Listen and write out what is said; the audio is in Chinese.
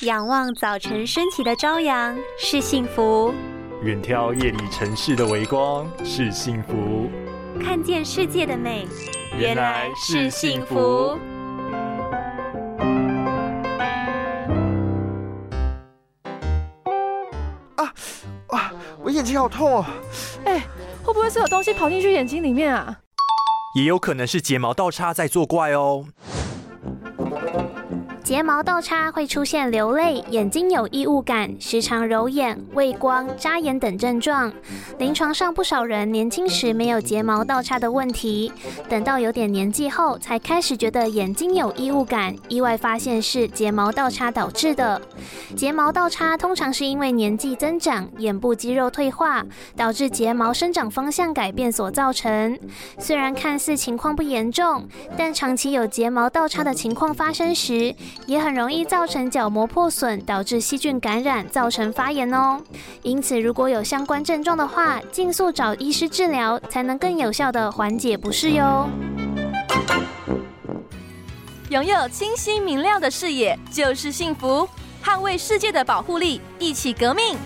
仰望早晨升起的朝阳是幸福，远眺夜里城市的微光是幸福，看见世界的美原来是幸福。啊啊！我眼睛好痛哦！哎，会不会是有东西跑进去眼睛里面啊？也有可能是睫毛倒插在作怪哦。睫毛倒插会出现流泪、眼睛有异物感、时常揉眼、畏光、眨眼等症状。临床上不少人年轻时没有睫毛倒插的问题，等到有点年纪后才开始觉得眼睛有异物感，意外发现是睫毛倒插导致的。睫毛倒插通常是因为年纪增长、眼部肌肉退化，导致睫毛生长方向改变所造成。虽然看似情况不严重，但长期有睫毛倒插的情况发生时，也很容易造成角膜破损，导致细菌感染，造成发炎哦。因此，如果有相关症状的话，尽速找医师治疗，才能更有效的缓解不适哟。拥有清晰明亮的视野就是幸福，捍卫世界的保护力，一起革命。